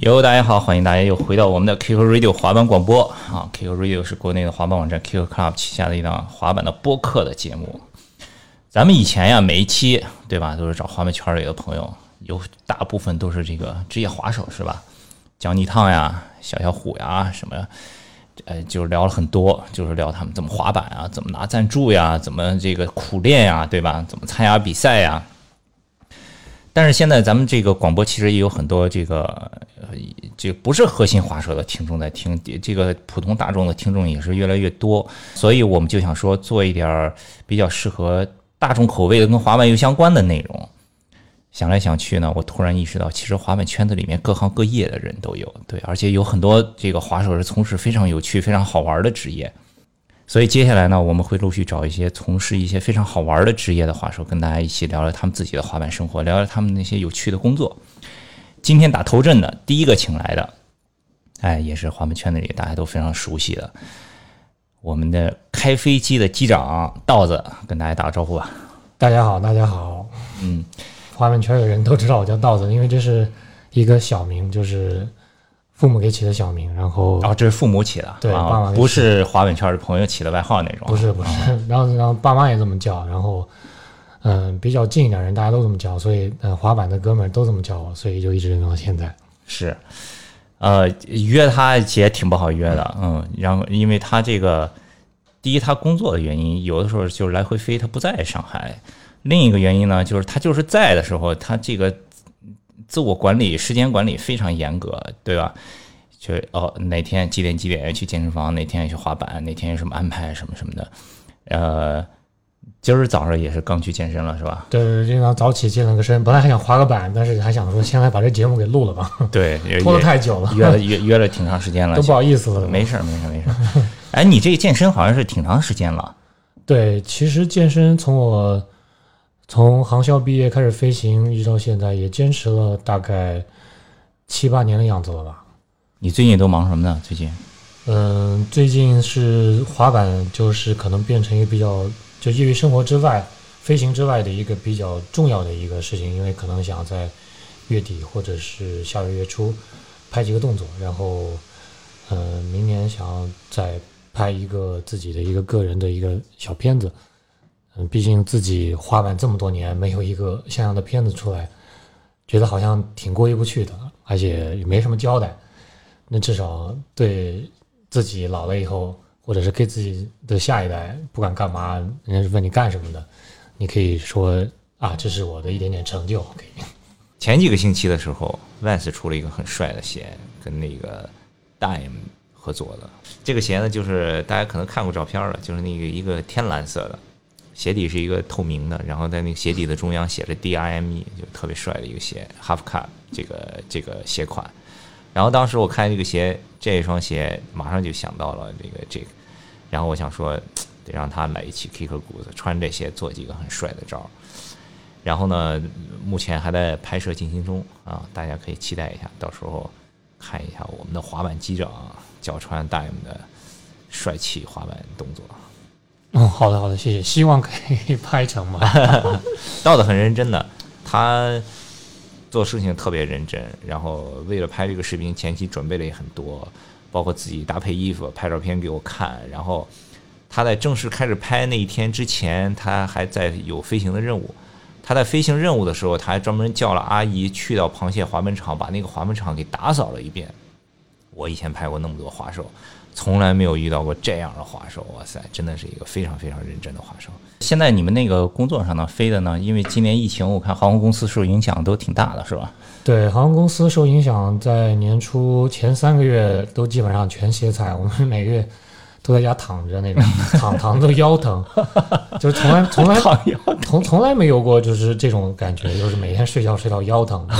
哟，大家好，欢迎大家又回到我们的 QQ Radio 滑板广播啊！QQ Radio 是国内的滑板网站 QQ Club 旗下的一档滑板的播客的节目。咱们以前呀，每一期对吧，都是找滑板圈里的朋友，有大部分都是这个职业滑手是吧？姜泥烫呀、小小虎呀什么，呃，就是聊了很多，就是聊他们怎么滑板啊，怎么拿赞助呀，怎么这个苦练呀，对吧？怎么参加比赛呀？但是现在咱们这个广播其实也有很多这个，这不是核心滑手的听众在听，这个普通大众的听众也是越来越多，所以我们就想说做一点儿比较适合大众口味的跟滑板有相关的内容。想来想去呢，我突然意识到，其实滑板圈子里面各行各业的人都有，对，而且有很多这个滑手是从事非常有趣、非常好玩的职业。所以接下来呢，我们会陆续找一些从事一些非常好玩的职业的滑手，跟大家一起聊聊他们自己的滑板生活，聊聊他们那些有趣的工作。今天打头阵的第一个请来的，哎，也是滑板圈子里大家都非常熟悉的，我们的开飞机的机长道子，跟大家打个招呼吧。大家好，大家好。嗯，滑板圈的人都知道我叫道子，因为这是一个小名，就是父母给起的小名。然后哦，这是父母起的，对爸啊妈，不是滑板圈的朋友起的外号那种，不是不是，然后然后爸妈也这么叫，然后嗯、比较近一点人大家都这么叫，所以嗯、滑板的哥们儿都这么叫我，所以就一直用到现在。是，呃，约他也挺不好约的，嗯，然后因为他这个，第一他工作的原因，有的时候就是来回飞，他不在上海；另一个原因呢，就是他就是在的时候，他这个自我管理、时间管理非常严格，对吧？就哦，哪天几点几点去健身房，哪天去滑板，哪天有什么安排什么什么的，呃，今儿早上也是刚去健身了，是吧？对，经常早起健了个身，本来还想滑个板，但是还想说先来把这节目给录了吧，对，拖得也太久了，约了约约了挺长时间了，都不好意思了。没事儿，没事儿，没事儿。哎，你这个健身好像是挺长时间了。对，其实健身从我从航校毕业开始飞行，一直到现在，也坚持了大概七八年的样子了吧。你最近都忙什么呢？最近？嗯，最近是滑板，就是可能变成一个比较就业余生活之外、飞行之外的一个比较重要的一个事情，因为可能想在月底或者是下个月初拍几个动作，然后嗯，明年想要再拍一个自己的一个个人的一个小片子。毕竟自己滑板这么多年没有一个像样的片子出来，觉得好像挺过意不去的，而且也没什么交代。那至少对自己老了以后，或者是给自己的下一代，不管干嘛，人家是问你干什么的，你可以说啊，这是我的一点点成就。前几个星期的时候，Vans 出了一个很帅的鞋，跟那个 Dime 合作的。这个鞋呢，就是大家可能看过照片了，就是那个一个天蓝色的，鞋底是一个透明的，然后在那个鞋底的中央写着 DIME，就特别帅的一个鞋，Half Cut 这个这个鞋款。然后当时我看这个鞋，这双鞋马上就想到了这个这个，然后我想说，得让他来一起 kick 鼓子，穿这鞋做几个很帅的招。然后呢，目前还在拍摄进行中啊，大家可以期待一下，到时候看一下我们的滑板机长脚穿 Dime 的帅气滑板动作。嗯，好的好的，谢谢，希望可以 拍成吧。道的很认真的，他做事情特别认真，然后为了拍这个视频，前期准备的也很多，包括自己搭配衣服、拍照片给我看。然后他在正式开始拍那一天之前，他还在有飞行的任务。他在飞行任务的时候，他还专门叫了阿姨去到螃蟹滑门场，把那个滑门场给打扫了一遍。我以前拍过那么多滑手，从来没有遇到过这样的滑手，哇塞，真的是一个非常非常认真的滑手。现在你们那个工作上呢，飞的呢，因为今年疫情，我看航空公司受影响都挺大的，是吧？对，航空公司受影响，在年初前三个月都基本上全歇菜，我们每个月都在家躺着那种，躺躺都腰疼，就是从来从来 从从来没有过就是这种感觉，就是每天睡觉睡到腰疼。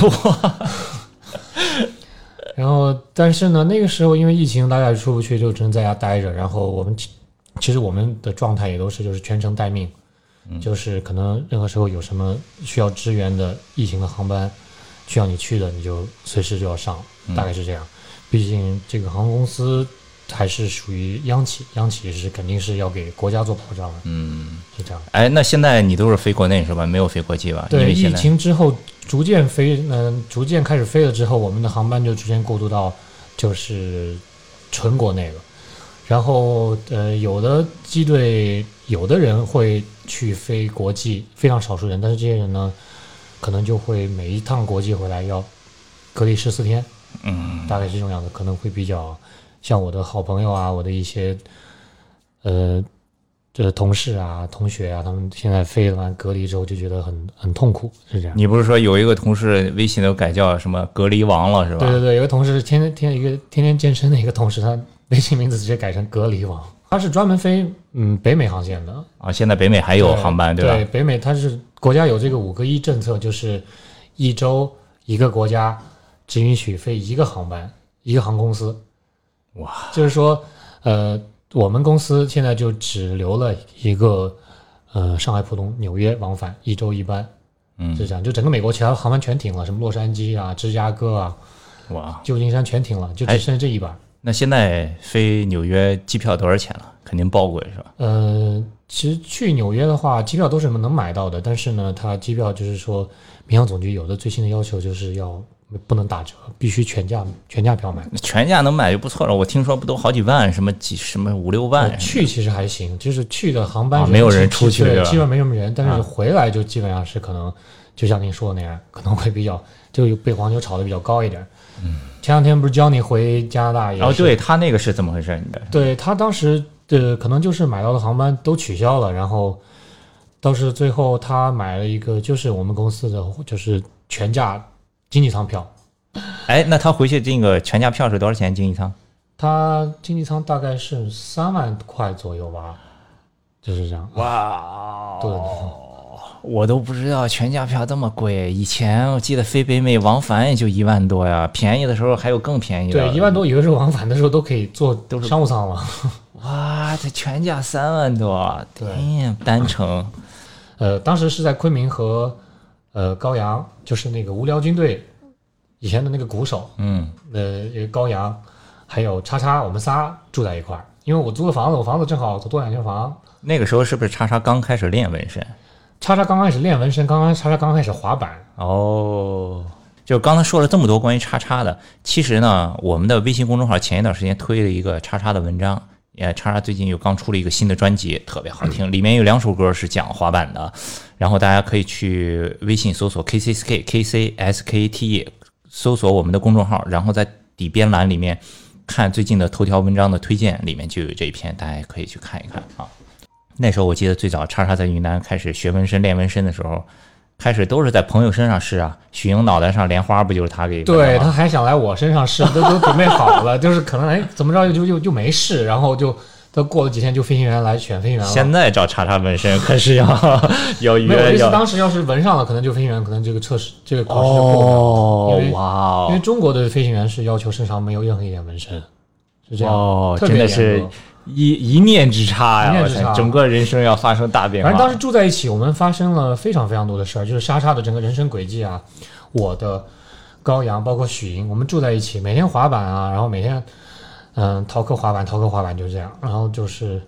然后，但是呢，那个时候因为疫情，大家也出不去，就只能在家待着。然后我们其其实我们的状态也都是就是全程待命，就是可能任何时候有什么需要支援的疫情的航班需要你去的，你就随时就要上，大概是这样。毕竟这个航空公司还是属于央企，央企是肯定是要给国家做保障的，嗯，是这样。哎，那现在你都是飞国内是吧？没有飞国际吧？因对，疫情之后逐渐飞，嗯、逐渐开始飞了之后，我们的航班就逐渐过渡到就是纯国内了。然后呃，有的机队有的人会去飞国际，非常少数人，但是这些人呢，可能就会每一趟国际回来要隔离十四天，嗯，大概是这种样子，可能会比较像我的好朋友啊，我的一些呃。这同事啊、同学啊，他们现在飞完隔离之后就觉得很很痛苦，是这样。你不是说有一个同事微信都改叫什么“隔离王”了是吧？对对对，有个同事天天天一个天天健身的一个同事，他微信名字直接改成隔离王。他是专门飞嗯北美航线的，啊，现在北美还有航班对吧？对北美它是国家有这个五个一政策，就是一周一个国家只允许飞一个航班，一个航空公司。哇，就是说，呃，我们公司现在就只留了一个呃上海浦东纽约往返一周一班，嗯是这样。就整个美国其他航班全停了，什么洛杉矶啊、芝加哥啊、哇，旧金山全停了，就只哎剩下这一班。那现在飞纽约机票多少钱了？肯定爆贵是吧？呃，其实去纽约的话，机票都是能买到的，但是呢，它机票就是说，民航总局有的最新的要求就是要不能打折，必须全价全价票买。全价能买就不错了。我听说不都好几万，什么几什么五六万呃？去其实还行，就是去的航班啊没有人出去对基本没什么人，但啊是回来就基本上是可能，就像您说的那样，可能会比较就被黄牛炒的比较高一点。嗯，前两天不是教你回加拿大也是，然后哦对他那个是怎么回事？你的对他当时的可能就是买到的航班都取消了，然后倒是最后他买了一个就是我们公司的就是全价经济舱票，哎，那他回去这个全价票是多少钱？经济舱？他经济舱大概是三万块左右吧，就是这样。哇对，我都不知道全价票这么贵。以前我记得飞北美往返也就一万多呀，便宜的时候还有更便宜的。对，一万多有的时候往返的时候都可以坐都是商务舱了。哇，这全价三万多，对天，单程。呃，当时是在昆明和呃高阳，就是那个无聊军队以前的那个鼓手，嗯，呃，高阳，还有叉叉，我们仨住在一块儿。因为我租的房子，我房子正好多两间房。那个时候是不是叉叉刚开始练纹身？叉叉刚开始练纹身，刚刚叉叉刚开始滑板，哦，就刚才说了这么多关于叉叉的，其实呢，我们的微信公众号前一段时间推了一个叉叉的文章，也叉叉最近又刚出了一个新的专辑，特别好听，里面有两首歌是讲滑板的，然后大家可以去微信搜索 KCSK KCSKT，搜索我们的公众号，然后在底边栏里面看最近的头条文章的推荐，里面就有这一篇，大家可以去看一看啊。那时候我记得最早叉叉在云南开始学纹身、练纹身的时候，开始都是在朋友身上试啊。许莹脑袋上莲花不就是他给对，他还想来我身上试，都都准备好了，就是可能哎怎么着就就就没试，然后就他过了几天就飞行员来选飞行员了。现在找叉叉纹身可是要 要没有，当时要是纹上了，可能就飞行员可能这个测试这个考试就过不了。哦因为因为哦中国的飞行员是要求身上没有任何一点纹身，是这样，哦，真的是格一一念之差呀！整个人生要发生大变化。反正当时住在一起，我们发生了非常非常多的事儿，就是莎莎的整个人生轨迹啊，我的高阳，包括许莹，我们住在一起，每天滑板啊，然后每天嗯逃课滑板，逃课滑板就是这样，然后就是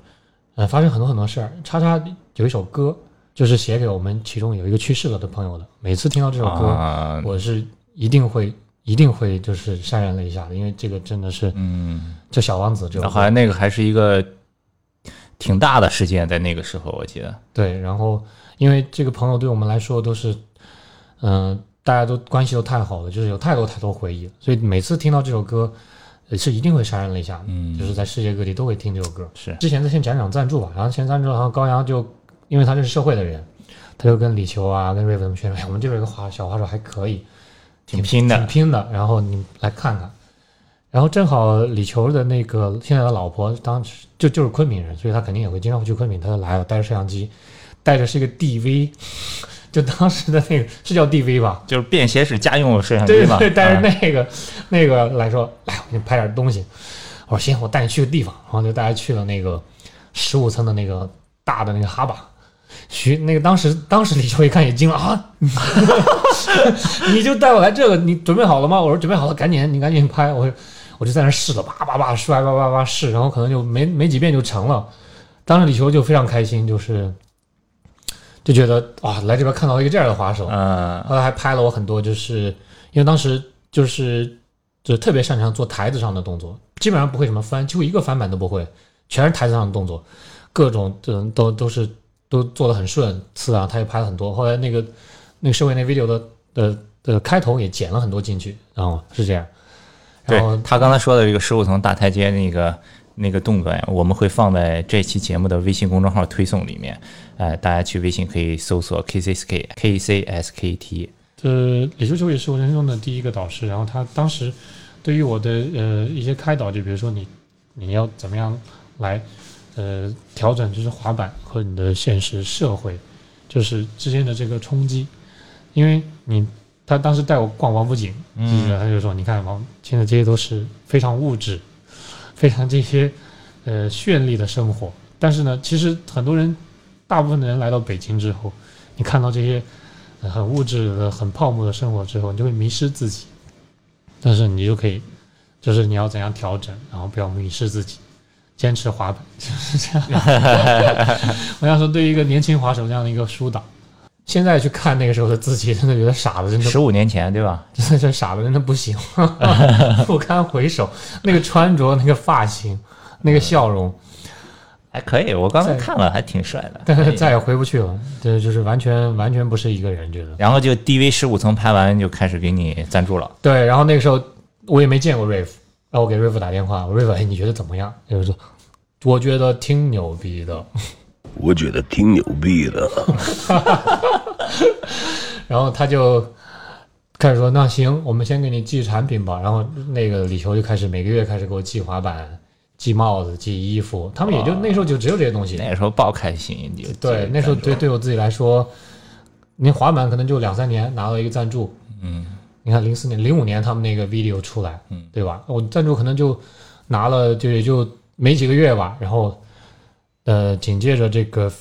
嗯发生很多很多事儿。叉叉有一首歌，就是写给我们其中有一个去世了的朋友的，每次听到这首歌，啊，我是一定会一定会就是潸然泪下的，因为这个真的是嗯，这小王子这首歌好像那个还是一个挺大的事件，在那个时候我记得。对，然后因为这个朋友对我们来说都是，嗯、大家都关系都太好了，就是有太多太多回忆了，所以每次听到这首歌，呃是一定会潸然泪下的。嗯就是在世界各地都会听这首歌。是之前在先讲讲赞助吧，然后先赞助，然后高阳就因为他是社会的人，他就跟李球啊、跟瑞文宣传，哎，我们这边有个滑小滑手还可以，挺拼的挺拼的。然后你来看看，然后正好李球的那个现在的老婆当时就就是昆明人，所以他肯定也会经常会去昆明，他就来了，带着摄像机，带着是一个 DV，就当时的那个是叫 DV 吧？就是便携式家用摄像机嘛，对对，带着啊那个、那个来说，来我给你拍点东西。我说行，我带你去个地方，然后就带他去了那个十五层的那个大的那个哈巴。徐那个当时当时李秋一看也惊了啊，你就带我来这个，你准备好了吗？我说准备好了，赶紧你赶紧拍。我我就在那试了，叭叭叭摔，叭叭叭试，然后可能就没没几遍就成了。当时李球就非常开心，就是就觉得哇，来这边看到一个这样的滑手，嗯后来还拍了我很多，就是因为当时就是就特别擅长做台子上的动作，基本上不会什么翻，几乎一个翻板都不会，全是台子上的动作，各种嗯都都是都做的很顺次啊，他也拍了很多。后来那个那个社会那 video 的的的开头也剪了很多进去，然后是这样，然后他刚才说的这个十五层大台阶那个那个动作呀，我们会放在这期节目的微信公众号推送里面，哎，大家去微信可以搜索 KCSK KCSKT，呃，李秋秋也是我人生中的第一个导师，然后他当时对于我的呃一些开导，就比如说你你要怎么样来呃调整就是滑板和你的现实社会就是之间的这个冲击，因为你他当时带我逛王府井，记得他就说你看王现在这些都是非常物质，非常这些呃绚丽的生活，但是呢，其实很多人大部分的人来到北京之后，你看到这些。呃很物质的、很泡沫的生活之后，你就会迷失自己。但是你就可以，就是你要怎样调整，然后不要迷失自己，坚持滑板，就是这样。我想说，对于一个年轻滑手这样的一个疏导，现在去看那个时候的自己，真的觉得傻的，真的十五年前对吧？真的是傻的，真的不行，不堪回首。那个穿着、那个发型、那个笑容，还可以，我刚才看了，还挺帅的。但是再也回不去了。对就是完全完全不是一个人，觉得。然后就 DV 十五层拍完就开始给你赞助了，对，然后那个时候我也没见过瑞夫，然后我给瑞夫打电话，我瑞夫，哎，你觉得怎么样？就是说，我觉得挺牛逼的。我觉得挺牛逼的。然后他就开始说，那行，我们先给你寄产品吧。然后那个李球就开始每个月开始给我寄滑板、寄帽子、寄衣服，他们也就那时候就只有这些东西。那时候爆开心，就对，那时候对对我自己来说，你滑板可能就两三年拿到一个赞助，嗯，你看零四年、零五年他们那个 video 出来，嗯，对吧？我赞助可能就拿了，就也就没几个月吧。然后，呃，紧接着这个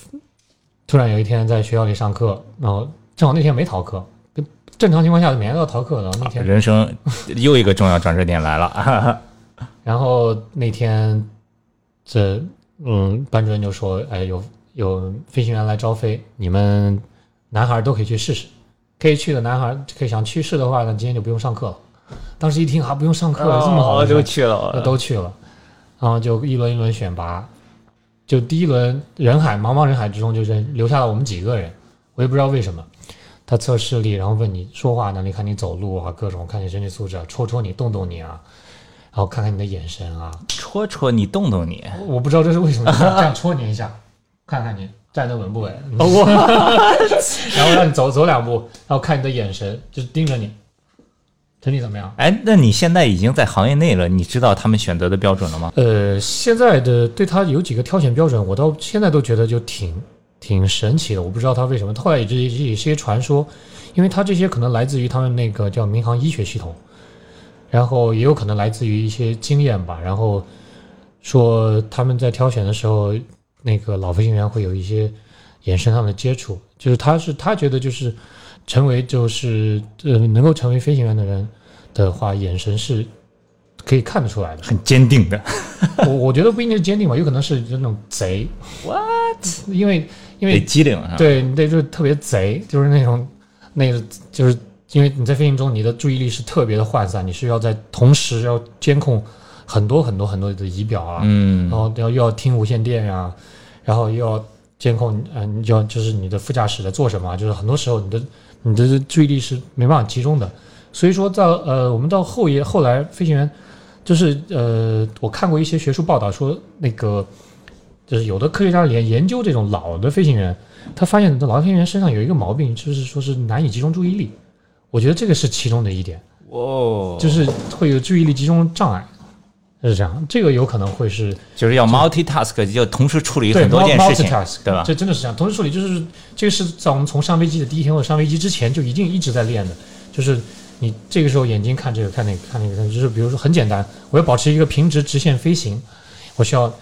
突然有一天在学校里上课，然后正好那天没逃课，跟正常情况下每天都要逃课的。那天，人生又一个重要转折点来了，然后那天这嗯，班主任就说，哎，有有飞行员来招飞，你们男孩都可以去试试。可以去的男孩，可以想去试的话呢，今天就不用上课了。当时一听啊，不用上课了，这么好的事儿都去了，都去了，然后就一轮一轮选拔，就第一轮人海茫茫人海之中，就是留下了我们几个人，我也不知道为什么。他测视力，然后问你说话能力，看你走路啊，各种看你身体素质啊，戳戳你，动动你啊，然后看看你的眼神啊。戳戳你，动动你，我不知道这是为什么，这样戳你一下，看看你站得稳不稳。然后让你走走两步，然后看你的眼神，就是盯着你，整体怎么样？哎，那你现在已经在行业内了，你知道他们选择的标准了吗？呃，现在的对他有几个挑选标准，我到现在都觉得就挺挺神奇的。我不知道他为什么，后来也这也是一些传说，因为他这些可能来自于他们那个叫民航医学系统，然后也有可能来自于一些经验吧。然后说他们在挑选的时候，那个老飞行员会有一些眼神上的接触，就是他是他觉得就是成为就是呃能够成为飞行员的人的话，眼神是可以看得出来的。很坚定的，我我觉得不一定是坚定吧，有可能是那种贼。What？因为因得为机灵啊。对你得就是特别贼，就是那种那个就是因为你在飞行中，你的注意力是特别的涣散，你是要在同时要监控很多很多很多的仪表啊，嗯然，后要又要听无线电呀、然后又要监控，嗯、要就是你的副驾驶在做什么啊，就是很多时候你的你的注意力是没办法集中的。所以说到呃，我们到后夜后来飞行员，就是呃，我看过一些学术报道说，那个就是有的科学家研研究这种老的飞行员，他发现老的飞行员身上有一个毛病，就是说是难以集中注意力。我觉得这个是其中的一点，哦，就是会有注意力集中障碍，是这样。这个有可能会是就是要 multitask，就同时处理很多件事情对吧？这真的是这样。同时处理就是这个是在我们从上飞机的第一天或者上飞机之前就一定一直在练的，就是你这个时候眼睛看这个看那个看那个，就是比如说很简单，我要保持一个平直直线飞行，我需要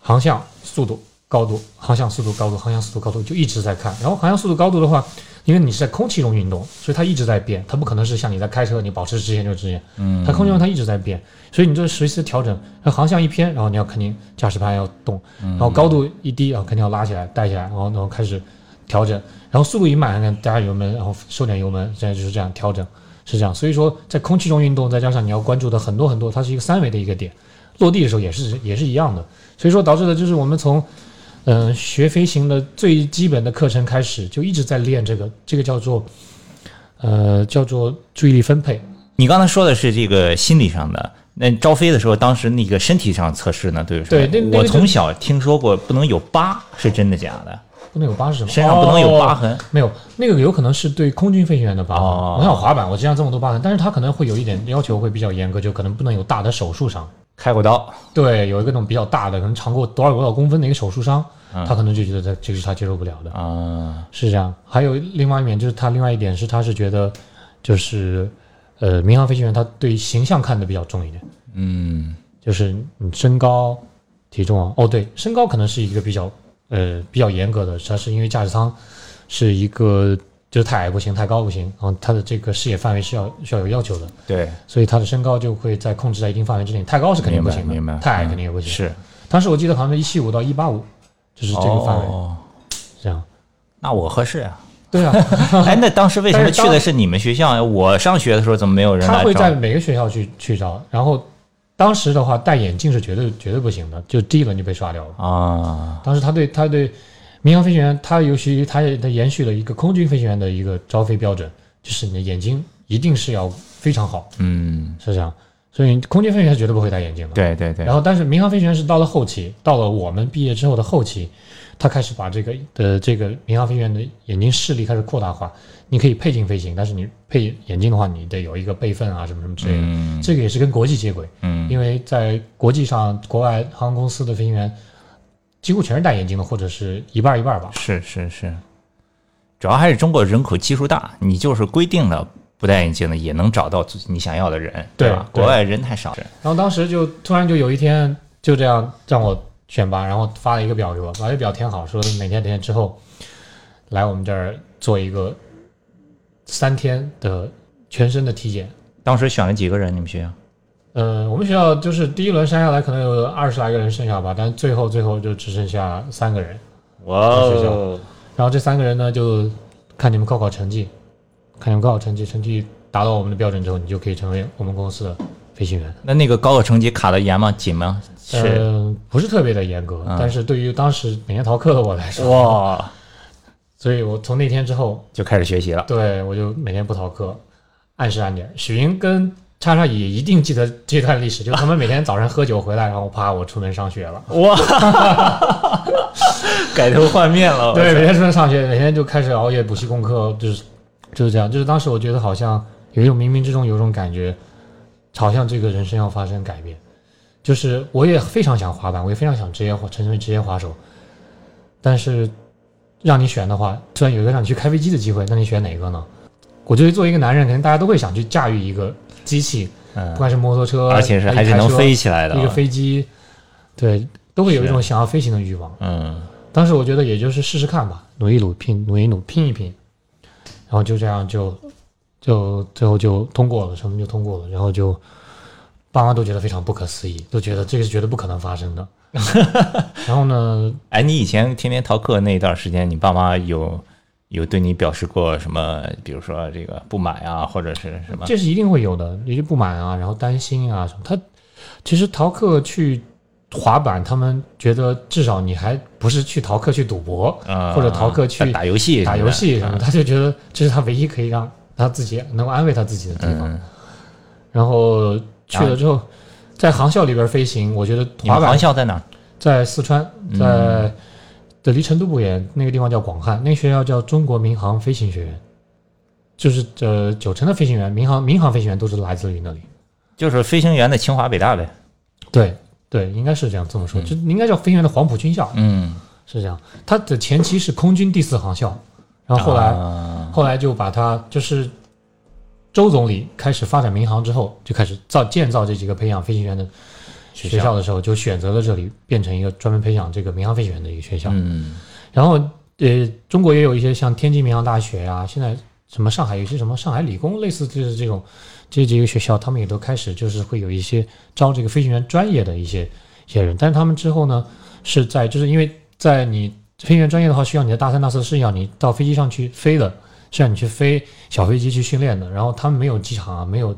航向、速度、高度、航向、速度、高度、航向、速度、高度，就一直在看。然后航向、速度、高度的话，因为你是在空气中运动，所以它一直在变，它不可能是像你在开车，你保持直线就直线，嗯，它空气中它一直在变，所以你就随时调整，那航向一偏，然后你要肯定驾驶盘要动，然后高度一低，然后肯定要拉起来带起来，然后然后开始调整，然后速度一慢，看加油门，然后收点油门，现在就是这样调整，是这样。所以说在空气中运动，再加上你要关注的很多很多，它是一个三维的一个点，落地的时候也是也是一样的，所以说导致的就是我们从嗯、呃学飞行的最基本的课程开始，就一直在练这个，这个叫做呃叫做注意力分配。你刚才说的是这个心理上的，那招飞的时候，当时那个身体上测试呢？对不对那那个我从小听说过不能有疤，是真的假的？不能有疤是什么？身上不能有疤痕哦没有，那个有可能是对空军飞行员的疤痕。哦我想滑板，我身上这么多疤痕，但是他可能会有一点要求会比较严格，就可能不能有大的手术伤。开过刀，对，有一个那种比较大的，可能长过多少多少公分的一个手术伤，嗯他可能就觉得这这个是他接受不了的。啊，是这样。还有另外一面，就是他另外一点是，他是觉得就是呃，民航飞行员他对形象看得比较重一点，嗯就是你身高、体重啊。哦，对，身高可能是一个比较呃比较严格的，它是因为驾驶舱是一个就是太矮不行，太高不行，然后他的这个视野范围是要需要有要求的，对，所以他的身高就会在控制在一定范围之内。太高是肯定不行的，明白，明白太矮嗯肯定也不行。是当时我记得好像是一七五到一八五，就是这个范围，哦，这样。那我合适啊。对啊，哎，那当时为什么去的是你们学校呀？我上学的时候怎么没有人来他会在？每个学校去去招，然后当时的话戴眼镜是绝对绝对不行的，就第一轮就被刷掉了。啊，当时他对他对民航飞行员，他尤其他也他延续了一个空军飞行员的一个招飞标准，就是你的眼睛一定是要非常好，嗯，是这样。所以空军飞行员绝对不会戴眼镜的。对对对然，后，但是民航飞行员是到了后期，到了我们毕业之后的后期，他开始把这个的这个民航飞行员的眼睛视力开始扩大化。你可以配镜飞行，但是你配眼镜的话，你得有一个备份啊，什么什么之类的。嗯这个也是跟国际接轨，嗯因为在国际上，国外航空公司的飞行员几乎全是戴眼镜的，或者是一半一半吧。是是是，主要还是中国人口基数大，你就是规定了不戴眼镜的也能找到自己你想要的人，对吧？对国外人太少，然后当时就突然就有一天就这样让我选拔，然后发了一个表给我，把这表填好，说哪天哪天之后来我们这儿做一个三天的全身的体检。当时选了几个人？你们学校？呃，我们学校就是第一轮筛下来可能有二十来个人剩下吧，但最后最后就只剩下三个人。哇哦然后这三个人呢，就看你们高考成绩，看你们高考成绩，成绩达到我们的标准之后，你就可以成为我们公司的飞行员。那那个高考成绩卡的严吗？紧吗？是呃，不是特别的严格，嗯但是对于当时每天逃课的我来说，哇，所以我从那天之后，就开始学习了。对我就每天不逃课，按时按点。许云跟叉叉也一定记得这段历史，就是他们每天早上喝酒回来，然后啪，我出门上学了。哇，改头换面了。对，每天出门上学，每天就开始熬夜补习功课，就是就是这样。就是当时我觉得好像有一种冥冥之中有一种感觉，好像这个人生要发生改变。就是我也非常想滑板，我也非常想职业滑成为职业滑手，但是让你选的话，虽然有一个让你去开飞机的机会，那你选哪个呢？我觉得作为一个男人，肯定大家都会想去驾驭一个机器，不嗯，管是摩托车，而且是还是能飞起来的。一个飞机，对，都会有一种想要飞行的欲望。嗯，当时我觉得也就是试试看吧，努一努拼，努一努拼一拼，然后就这样就就最后就通过了，什么就通过了，然后就爸妈都觉得非常不可思议，都觉得这个是绝对不可能发生的。然后呢，哎，你以前天天逃课那一段时间，你爸妈有有对你表示过什么？比如说这个不满啊，或者是什么？这是一定会有的，有些不满啊，然后担心啊什么。他其实逃课去滑板，他们觉得至少你还不是去逃课去赌博，啊或者逃课去打游戏打游戏什么，嗯他就觉得这是他唯一可以让他自己能够安慰他自己的地方。嗯，然后去了之后，在航校里边飞行，我觉得滑板航校在哪？在四川，嗯在的离成都不远，那个地方叫广汉，那个学校叫中国民航飞行学院，就是呃九成的飞行员，民航民航飞行员都是来自于那里。就是飞行员的清华北大呗。对对，应该是这样这么说，嗯就应该叫飞行员的黄埔军校，嗯，是这样。它的前期是空军第四航校，然后后来、啊后来就把它就是周总理开始发展民航之后，就开始造建造这几个培养飞行员的学校的时候，就选择了这里变成一个专门培养这个民航飞行员的一个学校。嗯然后呃，中国也有一些像天津民航大学啊、现在什么上海有些什么上海理工，类似就是这种这几个学校，他们也都开始就是会有一些招这个飞行员专业的一些一些人，但是他们之后呢，是在就是因为在你飞行员专业的话，需要你的大三大四是要你到飞机上去飞的，是让你去飞小飞机去训练的，然后他们没有机场啊，没有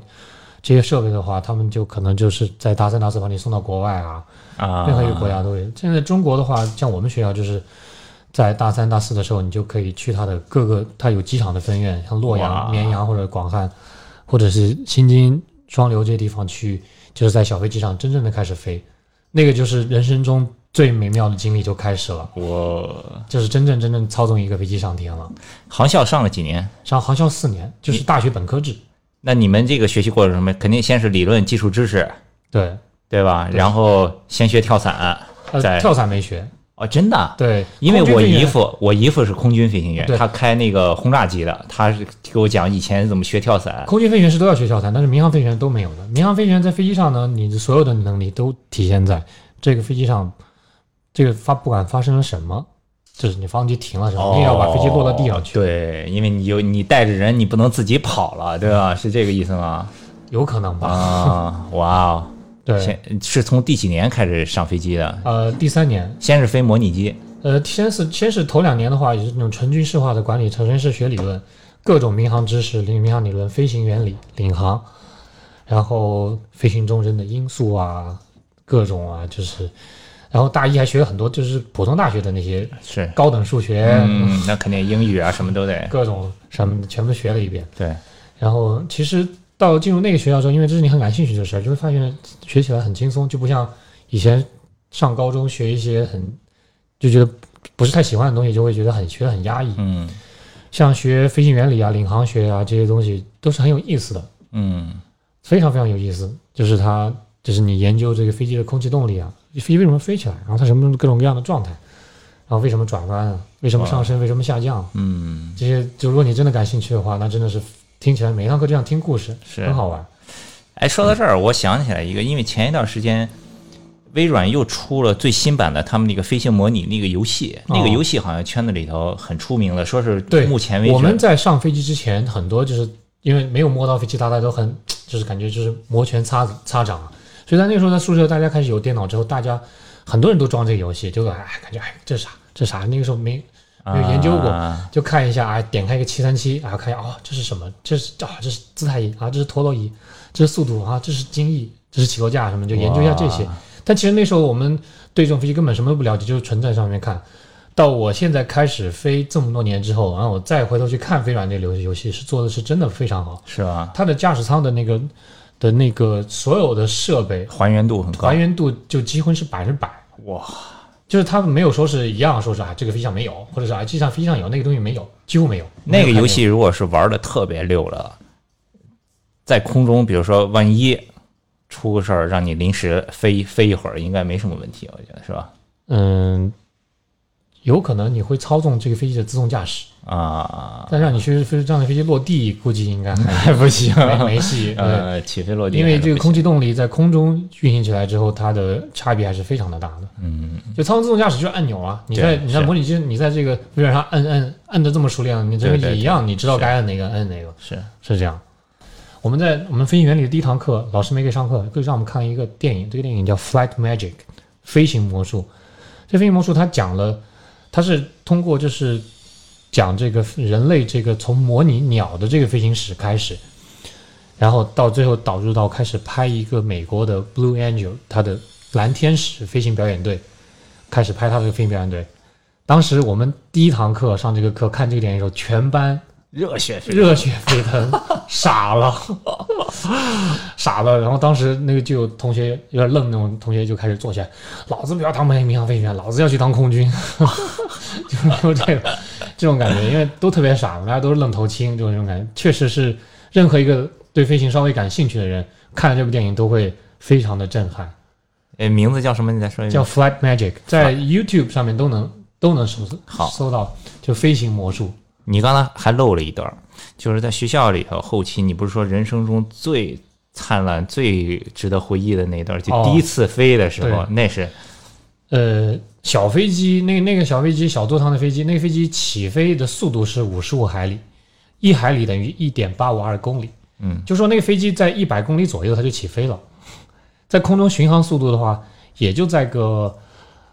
这些设备的话，他们就可能就是在大三大四把你送到国外啊，啊，任何一个国家都有。现在中国的话，像我们学校就是在大三、大四的时候，你就可以去它的各个，它有机场的分院，像洛阳、绵阳或者广汉，或者是新津、双流这些地方去，就是在小飞机上真正的开始飞，那个就是人生中最美妙的经历就开始了，我就是真正真正操纵一个飞机上天了。航校上了几年？上航校四年，就是大学本科制，那你们这个学习过程什么？肯定先是理论基础知识，对，对吧？然后先学跳伞，在呃，跳伞没学，哦，真的。对，因为我姨夫，我姨夫是空军飞行员，他开那个轰炸机的，他是给我讲以前怎么学跳伞。空军飞行员是都要学跳伞，但是民航飞行员都没有的。民航飞行员在飞机上呢，你的所有的能力都体现在这个飞机上，这个发不管发生了什么，就是你发动机停了什么，一定要把飞机落到地上去。哦对，因为你有你带着人，你不能自己跑了，对吧？是这个意思吗？有可能吧？啊，哇哦！对，先是从第几年开始上飞机的？呃，第三年，先是飞模拟机，呃，先是先是头两年的话，也是那种纯军事化的管理，首先是学理论，各种民航知识、领民航理论、飞行原理、领航，然后飞行中间的因素啊，各种啊，就是，然后大一还学了很多就是普通大学的那些是，高等数学，嗯，那肯定英语啊什么都得，各种什么全部学了一遍。对，然后其实到进入那个学校之后，因为这是你很感兴趣的事儿，就会发现学起来很轻松，就不像以前上高中学一些很就觉得不是太喜欢的东西，就会觉得很学得很压抑。嗯像学飞行原理啊、领航学啊这些东西都是很有意思的，嗯，非常非常有意思。就是它，就是你研究这个飞机的空气动力啊，飞机为什么飞起来，然后它什么各种各样的状态，然后为什么转弯啊，为什么上升，为什么下降，嗯，这些就如果你真的感兴趣的话，那真的是听起来每一堂课就像听故事，是很好玩。哎，说到这儿，我想起来一个，因为前一段时间微软又出了最新版的他们那个飞行模拟那个游戏，那个哦游戏好像圈子里头很出名的，说是对，目前为止我们在上飞机之前，很多就是因为没有摸到飞机，大家都很 就是感觉就是摩拳擦擦掌啊。所以在那个时候，在宿舍大家开始有电脑之后，大家很多人都装这个游戏，就哎感觉哎这啥这啥？那个时候没没有研究过，啊就看一下啊，点开一个七三七啊，看一下哦这是什么？这是啊这是姿态仪啊，这是陀螺仪，这是速度啊，这是襟翼，这是起落架什么，就研究一下这些。但其实那时候我们对这种飞机根本什么都不了解，就是纯在上面看。到我现在开始飞这么多年之后，然后我再回头去看飞软这个游戏，游戏是做的是真的非常好。是吧？它的驾驶舱的那个的那个所有的设备还原度很高还，原度就几乎是百分之百，哇，就是他们没有说是一样，说是啊这个飞机上没有，或者是啊机上飞机上有那个东西没有，几乎没有。那个游戏如果是玩的特别溜了，在空中，比如说万一出个事儿，让你临时飞飞一会儿，应该没什么问题，我觉得是吧？嗯，有可能你会操纵这个飞机的自动驾驶，啊，但让你去飞这样的飞机落地，估计应该还 还不行，没没戏。呃，起飞落地因为这个空气动力在空中运行起来之后，它的差别还是非常的大的。嗯，就操纵自动驾驶就是按钮啊，你在你在模拟机，你在这个微软上按按按的这么熟练了，你这个也一样，你知道该按哪个按哪个，是是这样。我们在我们飞行员里的第一堂课，老师没给上课，就让我们看一个电影，这个电影叫《Flight Magic》，飞行魔术。这飞行魔术它讲了，它是通过就是讲这个人类这个从模拟鸟的这个飞行史开始，然后到最后导入到开始拍一个美国的 Blue Angel，它的蓝天使飞行表演队，开始拍它的飞行表演队。当时我们第一堂课上这个课看这个电影的时候，全班热血沸热血沸腾，傻了，傻了。然后当时那个就有同学有点愣，那种同学就开始坐起来，老子不要当民航飞行员，老子要去当空军，就是说这个 这种感觉，因为都特别傻，大家都是愣头青，这种这种感觉，确实是任何一个对飞行稍微感兴趣的人看了这部电影都会非常的震撼。哎，名字叫什么？你再说一遍叫。Flight Magic，在 YouTube 上面都能都能搜好搜到，就飞行魔术。你刚才还漏了一段，就是在学校里头后期，你不是说人生中最灿烂、最值得回忆的那一段，就哦第一次飞的时候，对那是呃，小飞机，那那个小飞机小座舱的飞机，那个飞机起飞的速度是五十五海里，一海里等于一点八五二公里。嗯，就说那个飞机在一百公里左右它就起飞了，在空中巡航速度的话，也就在个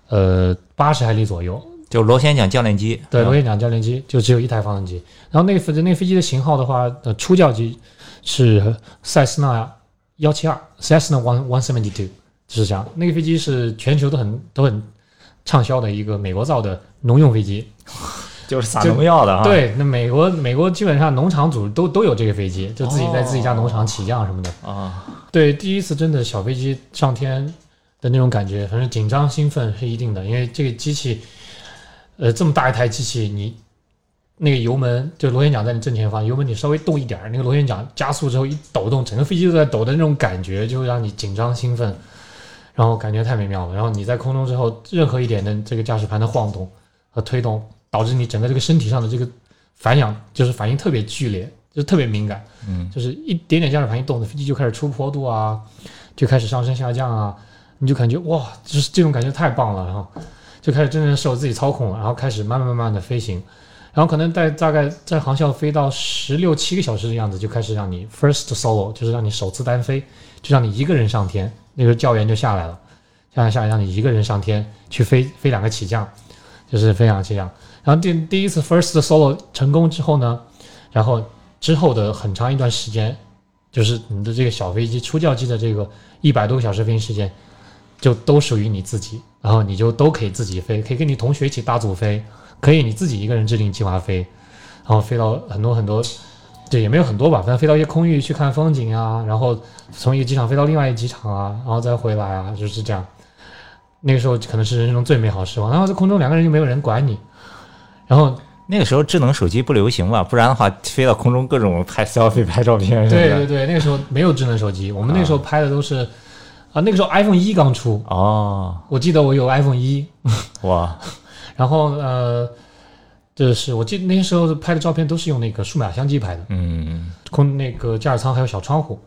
呃八十海里左右。就螺旋桨教练机，对，嗯螺旋桨教练机就只有一台发动机。然后那个飞机那个飞机的型号的话，呃，初教机是塞斯纳幺七二，Cessna One One Seventy Two，就是这样。那个飞机是全球都很都很畅销的一个美国造的农用飞机。就是撒就农药的啊。，对，那美国美国基本上农场主都都有这个飞机，就自己在自己家农场起降什么的。啊，对，第一次真的小飞机上天的那种感觉，反正紧张兴奋是一定的，因为这个机器，呃，这么大一台机器，你那个油门就螺旋桨在你正前方，油门你稍微动一点儿，那个螺旋桨加速之后一抖动，整个飞机都在抖的那种感觉，就会让你紧张兴奋，然后感觉太美妙了。然后你在空中之后，任何一点的这个驾驶盘的晃动和推动，导致你整个这个身体上的这个反响就是反应特别剧烈，就特别敏感。嗯，就是一点点驾驶盘一动，飞机就开始出坡度啊，就开始上升下降啊，你就感觉哇，就是这种感觉太棒了，然后就开始真正受自己操控了，然后开始慢慢慢慢的飞行，然后可能在大概在航校飞到十六七个小时的样子，就开始让你 first solo，就是让你首次单飞，就让你一个人上天，那个教员就下来了，下来下来让你一个人上天去飞飞两个起降，就是飞两个起降，然后第第一次 first solo 成功之后呢，然后之后的很长一段时间，就是你的这个小飞机初教机的这个一百多个小时飞行时间，就都属于你自己，然后你就都可以自己飞，可以跟你同学一起搭组飞，可以你自己一个人制定计划飞，然后飞到很多很多，对，也没有很多吧，反正飞到一些空域去看风景啊，然后从一个机场飞到另外一个机场啊，然后再回来啊，就是这样。那个时候可能是人生中最美好时光，然后在空中两个人就没有人管你，然后那个时候智能手机不流行吧？不然的话，飞到空中各种拍 selfie、拍照片。对对对，那个时候没有智能手机，我们那个时候拍的都是啊，那个时候 iPhone 一刚出，哦，我记得我有 iPhone 一，哇，然后呃，这是我记得那时候拍的照片都是用那个数码相机拍的，嗯，空那个驾驶舱还有小窗户，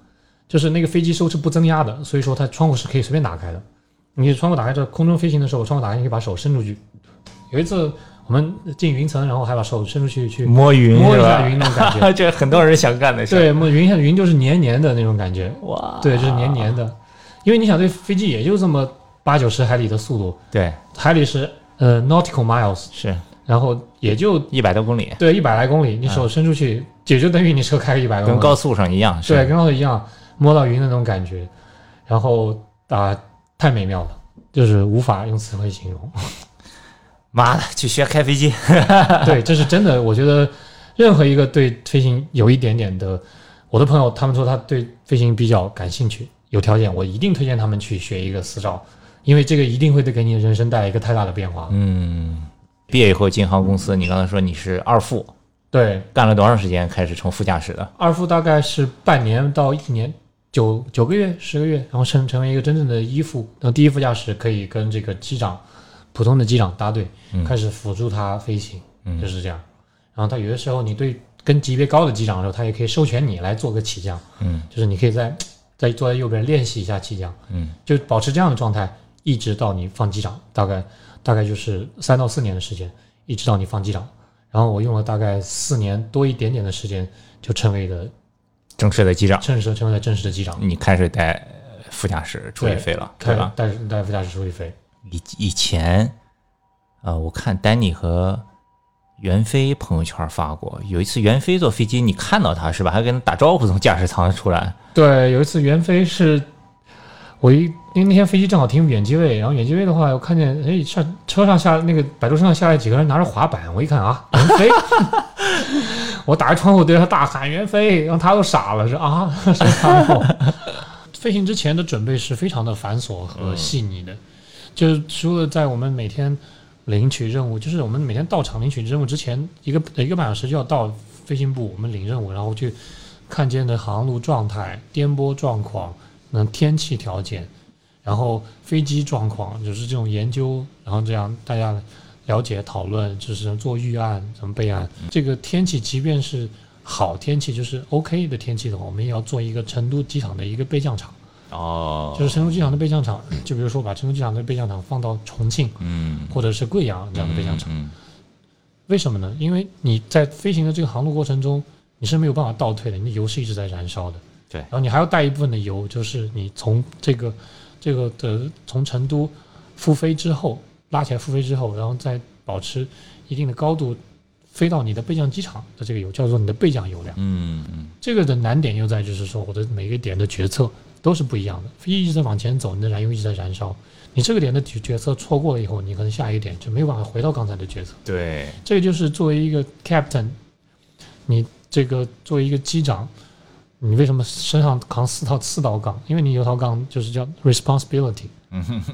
就是那个飞机收是不增压的，所以说它窗户是可以随便打开的。你窗户打开之后，空中飞行的时候，窗户打开，你可以把手伸出去。有一次我们进云层，然后还把手伸出去去摸云摸一下云那种感觉。这很多人想干的事。，对，摸云一下云就是黏黏的那种感觉，哇，对，就是黏黏的。因为你想，这飞机也就这么八九十海里的速度，对，海里是呃 nautical miles，是然后也就一百多公里，对一百来公里，你手伸出去，也就等于你车开个一百公里，跟高速上一样。是对，跟高速一样，摸到云的那种感觉，然后啊、太美妙了，就是无法用词汇形容。妈的，去学开飞机。对，这是真的。我觉得任何一个对飞行有一点点的，我的朋友他们说他对飞行比较感兴趣，有条件，我一定推荐他们去学一个私照，因为这个一定会对给你的人生带来一个太大的变化。嗯，毕业以后进航公司，你刚才说你是二副，对，干了多长时间开始成副驾驶的？二副大概是半年到一年。九九个月、十个月，然后成成为一个真正的一副。然后第一副驾驶可以跟这个机长，普通的机长搭队，嗯开始辅助他飞行，嗯就是这样。然后他有的时候你对跟级别高的机长的时候，他也可以授权你来做个起降，嗯就是你可以在在坐在右边练习一下起降，嗯，就保持这样的状态，一直到你放机长，大概大概就是三到四年的时间，一直到你放机长。然后我用了大概四年多一点点的时间，就成为了正式的机长，正式成为了正式的机长，你开始带副驾驶出去飞了，对开吧？带带副驾驶出去飞。以以前，呃，我看丹尼和袁飞朋友圈发过，有一次袁飞坐飞机，你看到他是吧？还跟他打招呼，从驾驶舱出来。对，有一次袁飞是，我一因为那天飞机正好停远机位，然后远机位的话，我看见哎上车上下那个摆渡车上下来几个人拿着滑板，我一看啊，袁飞，我打开窗户对着他大喊袁飞，然后他都傻了，是啊，谁看我？飞行之前的准备是非常的繁琐和细腻的，就是除了在我们每天领取任务，就是我们每天到场领取任务之前，一个一个半小时就要到飞行部，我们领任务，然后去看见的航路状态、颠簸状况、那天气条件，然后飞机状况，就是这种研究，然后这样大家了解讨论，就是做预案、怎么备案。这个天气即便是好天气，就是 OK 的天气的话，我们也要做一个成都机场的一个备降场，哦，就是成都机场的备降场，就比如说把成都机场的备降场放到重庆嗯或者是贵阳这样的备降场，嗯为什么呢？因为你在飞行的这个航路过程中，你是没有办法倒退的，你的油是一直在燃烧的。对然后你还要带一部分的油，就是你从这个这个的从成都复飞之后拉起来复飞之后，然后再保持一定的高度飞到你的备降机场的这个油，叫做你的备降油量。嗯嗯这个的难点又在就是说，我的每个点的决策都是不一样的。飞机一直在往前走，你的燃油一直在燃烧。你这个点的决决策错过了以后，你可能下一个点就没有办法回到刚才的决策。对，这个就是作为一个 captain，你这个作为一个机长，你为什么身上扛四套四道杠？因为你有套杠就是叫 responsibility，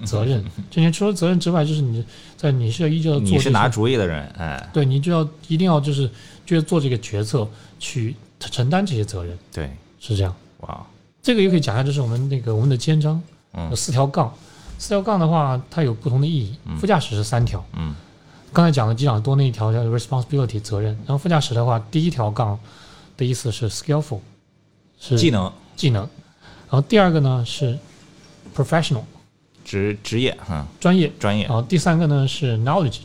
责任。就你除了责任之外，就是你在你是要依照做你是拿主意的人，哎，对你就要一定要就是就是做这个决策去承担这些责任，对，是这样。哇，这个也可以讲一下，就是我们那个我们的肩章嗯。有四条杠，四条杠的话它有不同的意义。副驾驶是三条，嗯。刚才讲的机长多那一条叫 responsibility 责任，然后副驾驶的话，第一条杠的意思是 skillful，是技能、技能，然后第二个呢是 professional 职职业，嗯，专业，专业。然，后第三个呢是 knowledge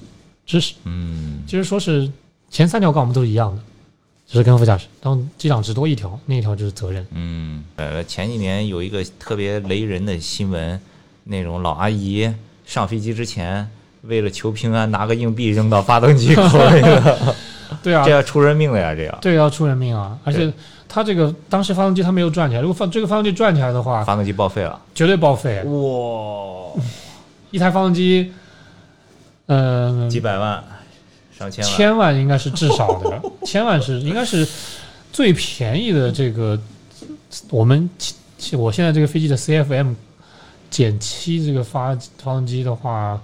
知识，嗯。其实说是前三条杠我们都一样的，只是跟副驾驶，然后机长只多一条，那一条就是责任。嗯，呃，前几年有一个特别雷人的新闻，那种老阿姨上飞机之前，为了求平安，拿个硬币扔到发动机口里了，对啊。这，要出人命了呀！这样，对要出人命啊！而且它这个当时发动机它没有转起来，如果发这个发动机转起来的话，发动机报废了。绝对报废。哇，一台发动机，呃，几百万，上千万，千万应该是至少的，千万是应该是最便宜的这个，我们我现在这个飞机的 CFM 减七这个发发动机的话，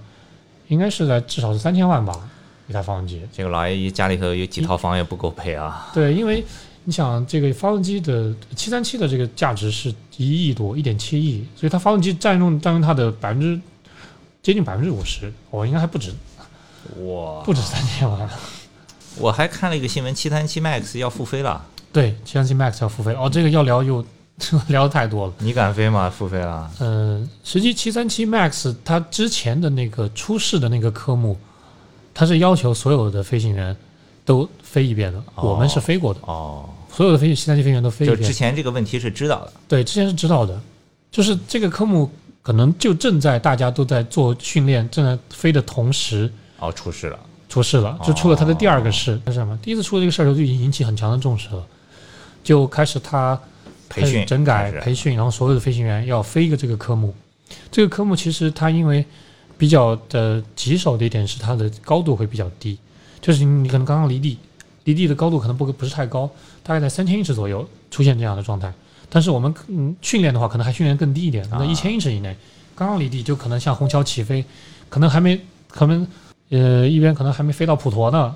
应该是在至少是三千万吧，一台发动机。这个老阿姨家里头有几套房也不够配啊。对，因为你想这个发动机的七三七的这个价值是一亿多，一点七亿，所以它发动机占用占用它的百分之接近百分之五十，我应该还不止哇，不止三千万。我还看了一个新闻，七三七 MAX 要复飞了，对，七三七 MAX 要复飞哦，这个要聊又 聊的太多了。你敢飞吗？复飞了。嗯、实际七三七 MAX 它之前的那个出事的那个科目，它是要求所有的飞行员都飞一遍的，哦我们是飞过的，哦，所有的飞七三七飞行员都飞一遍就之。前这个问题是知道的。对，之前是知道的，就是这个科目可能就正在大家都在做训练、正在飞的同时哦，出事了。出事了，就出了他的第二个事。是什么？第一次出了这个事儿就已经引起很强的重视了，就开始他培训整改培训，然后所有的飞行员要飞一个这个科目。这个科目其实它因为比较的棘手的一点是它的高度会比较低，就是你可能刚刚离地，离地的高度可能不不是太高，大概在三千英尺左右出现这样的状态。但是我们嗯训练的话，可能还训练更低一点，可能啊一千英尺以内，刚刚离地就可能像虹桥起飞，可能还没可能呃一边可能还没飞到普陀呢，